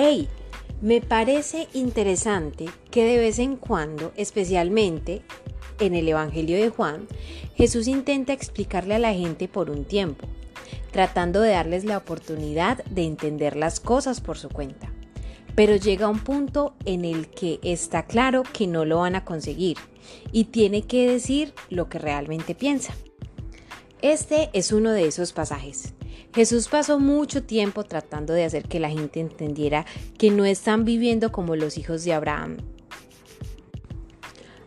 Hey, me parece interesante que de vez en cuando, especialmente en el Evangelio de Juan, Jesús intenta explicarle a la gente por un tiempo, tratando de darles la oportunidad de entender las cosas por su cuenta. Pero llega un punto en el que está claro que no lo van a conseguir y tiene que decir lo que realmente piensa. Este es uno de esos pasajes. Jesús pasó mucho tiempo tratando de hacer que la gente entendiera que no están viviendo como los hijos de Abraham.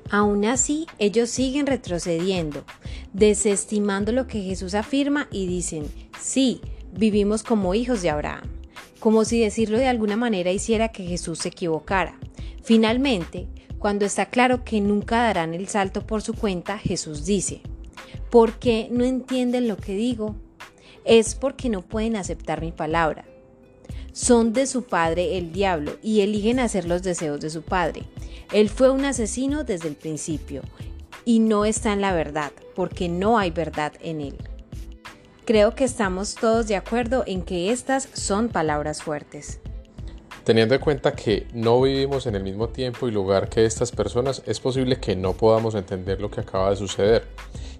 Aún así, ellos siguen retrocediendo, desestimando lo que Jesús afirma y dicen, sí, vivimos como hijos de Abraham, como si decirlo de alguna manera hiciera que Jesús se equivocara. Finalmente, cuando está claro que nunca darán el salto por su cuenta, Jesús dice, ¿por qué no entienden lo que digo? Es porque no pueden aceptar mi palabra. Son de su padre el diablo y eligen hacer los deseos de su padre. Él fue un asesino desde el principio y no está en la verdad, porque no hay verdad en él. Creo que estamos todos de acuerdo en que estas son palabras fuertes. Teniendo en cuenta que no vivimos en el mismo tiempo y lugar que estas personas, es posible que no podamos entender lo que acaba de suceder.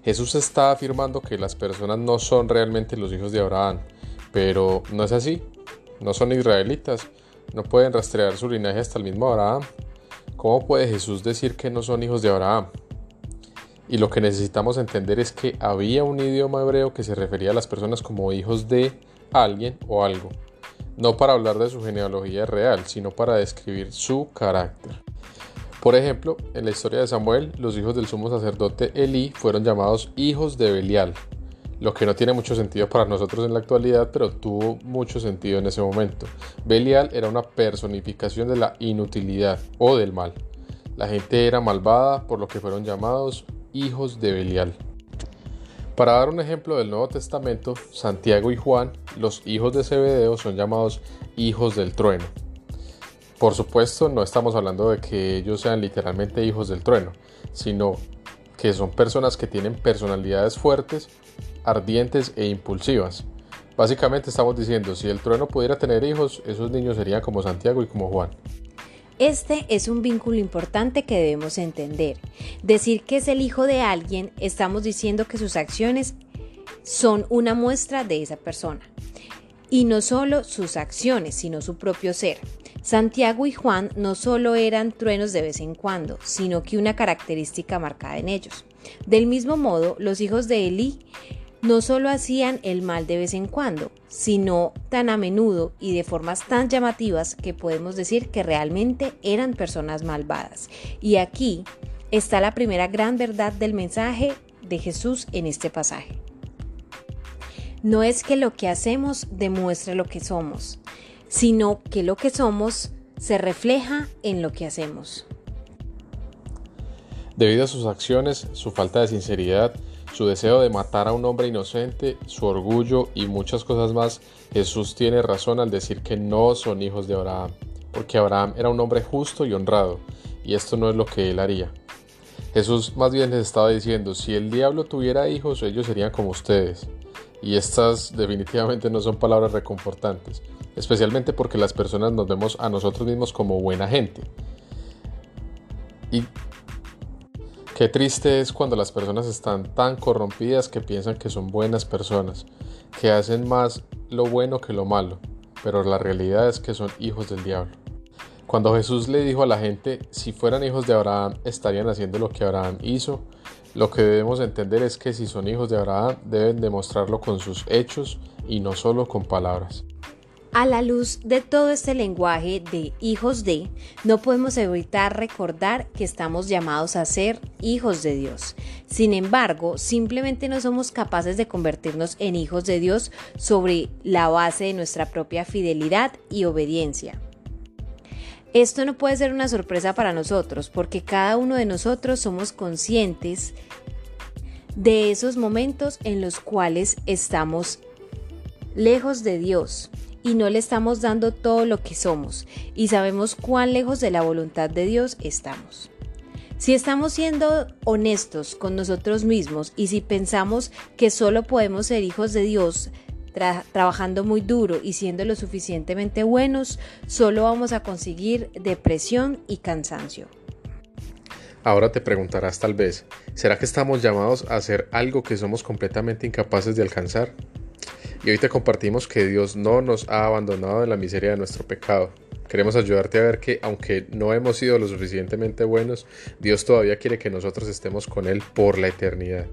Jesús está afirmando que las personas no son realmente los hijos de Abraham, pero no es así. No son israelitas, no pueden rastrear su linaje hasta el mismo Abraham. ¿Cómo puede Jesús decir que no son hijos de Abraham? Y lo que necesitamos entender es que había un idioma hebreo que se refería a las personas como hijos de alguien o algo no para hablar de su genealogía real, sino para describir su carácter. Por ejemplo, en la historia de Samuel, los hijos del sumo sacerdote Elí fueron llamados hijos de Belial, lo que no tiene mucho sentido para nosotros en la actualidad, pero tuvo mucho sentido en ese momento. Belial era una personificación de la inutilidad o del mal. La gente era malvada, por lo que fueron llamados hijos de Belial. Para dar un ejemplo del Nuevo Testamento, Santiago y Juan, los hijos de Zebedeo, son llamados hijos del trueno. Por supuesto, no estamos hablando de que ellos sean literalmente hijos del trueno, sino que son personas que tienen personalidades fuertes, ardientes e impulsivas. Básicamente estamos diciendo, si el trueno pudiera tener hijos, esos niños serían como Santiago y como Juan. Este es un vínculo importante que debemos entender. Decir que es el hijo de alguien, estamos diciendo que sus acciones son una muestra de esa persona. Y no solo sus acciones, sino su propio ser. Santiago y Juan no solo eran truenos de vez en cuando, sino que una característica marcada en ellos. Del mismo modo, los hijos de Elí no solo hacían el mal de vez en cuando, sino tan a menudo y de formas tan llamativas que podemos decir que realmente eran personas malvadas. Y aquí está la primera gran verdad del mensaje de Jesús en este pasaje. No es que lo que hacemos demuestre lo que somos, sino que lo que somos se refleja en lo que hacemos. Debido a sus acciones, su falta de sinceridad, su deseo de matar a un hombre inocente, su orgullo y muchas cosas más, Jesús tiene razón al decir que no son hijos de Abraham, porque Abraham era un hombre justo y honrado, y esto no es lo que él haría. Jesús más bien les estaba diciendo, si el diablo tuviera hijos, ellos serían como ustedes. Y estas definitivamente no son palabras reconfortantes, especialmente porque las personas nos vemos a nosotros mismos como buena gente. Y Qué triste es cuando las personas están tan corrompidas que piensan que son buenas personas, que hacen más lo bueno que lo malo, pero la realidad es que son hijos del diablo. Cuando Jesús le dijo a la gente, si fueran hijos de Abraham, estarían haciendo lo que Abraham hizo, lo que debemos entender es que si son hijos de Abraham, deben demostrarlo con sus hechos y no solo con palabras. A la luz de todo este lenguaje de hijos de, no podemos evitar recordar que estamos llamados a ser hijos de Dios. Sin embargo, simplemente no somos capaces de convertirnos en hijos de Dios sobre la base de nuestra propia fidelidad y obediencia. Esto no puede ser una sorpresa para nosotros porque cada uno de nosotros somos conscientes de esos momentos en los cuales estamos lejos de Dios y no le estamos dando todo lo que somos y sabemos cuán lejos de la voluntad de Dios estamos. Si estamos siendo honestos con nosotros mismos y si pensamos que solo podemos ser hijos de Dios trabajando muy duro y siendo lo suficientemente buenos, solo vamos a conseguir depresión y cansancio. Ahora te preguntarás tal vez, ¿será que estamos llamados a hacer algo que somos completamente incapaces de alcanzar? Y hoy te compartimos que Dios no nos ha abandonado en la miseria de nuestro pecado. Queremos ayudarte a ver que aunque no hemos sido lo suficientemente buenos, Dios todavía quiere que nosotros estemos con Él por la eternidad.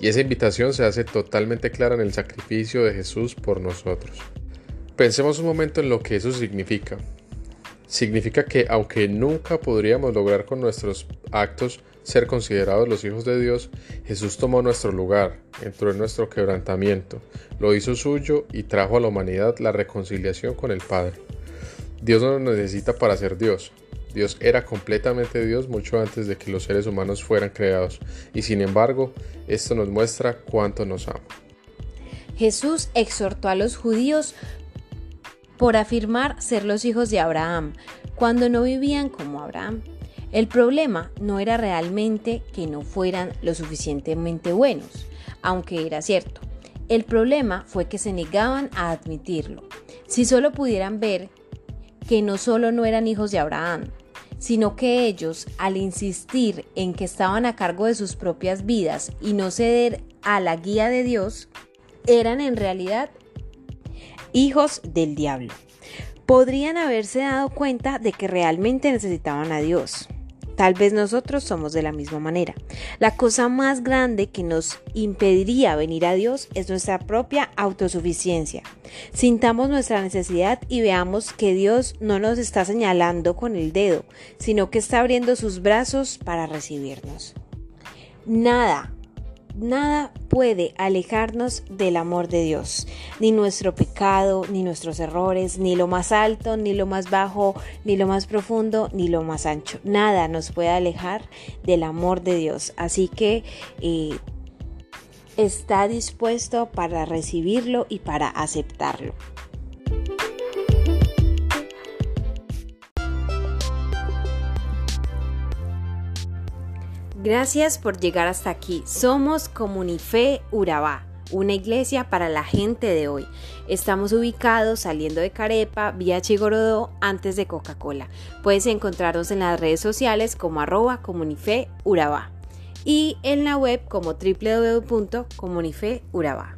Y esa invitación se hace totalmente clara en el sacrificio de Jesús por nosotros. Pensemos un momento en lo que eso significa. Significa que aunque nunca podríamos lograr con nuestros actos ser considerados los hijos de Dios, Jesús tomó nuestro lugar, entró en nuestro quebrantamiento, lo hizo suyo y trajo a la humanidad la reconciliación con el Padre. Dios no nos necesita para ser Dios. Dios era completamente Dios mucho antes de que los seres humanos fueran creados, y sin embargo, esto nos muestra cuánto nos ama. Jesús exhortó a los judíos por afirmar ser los hijos de Abraham, cuando no vivían como Abraham. El problema no era realmente que no fueran lo suficientemente buenos, aunque era cierto. El problema fue que se negaban a admitirlo. Si solo pudieran ver que no solo no eran hijos de Abraham, sino que ellos, al insistir en que estaban a cargo de sus propias vidas y no ceder a la guía de Dios, eran en realidad hijos del diablo. Podrían haberse dado cuenta de que realmente necesitaban a Dios. Tal vez nosotros somos de la misma manera. La cosa más grande que nos impediría venir a Dios es nuestra propia autosuficiencia. Sintamos nuestra necesidad y veamos que Dios no nos está señalando con el dedo, sino que está abriendo sus brazos para recibirnos. Nada, nada puede alejarnos del amor de Dios, ni nuestro pecado, ni nuestros errores, ni lo más alto, ni lo más bajo, ni lo más profundo, ni lo más ancho. Nada nos puede alejar del amor de Dios. Así que eh, está dispuesto para recibirlo y para aceptarlo. Gracias por llegar hasta aquí. Somos Comunife Urabá, una iglesia para la gente de hoy. Estamos ubicados saliendo de Carepa, vía Chigorodó, antes de Coca-Cola. Puedes encontrarnos en las redes sociales como arroba Comunife Urabá y en la web como www.comunifeurabá.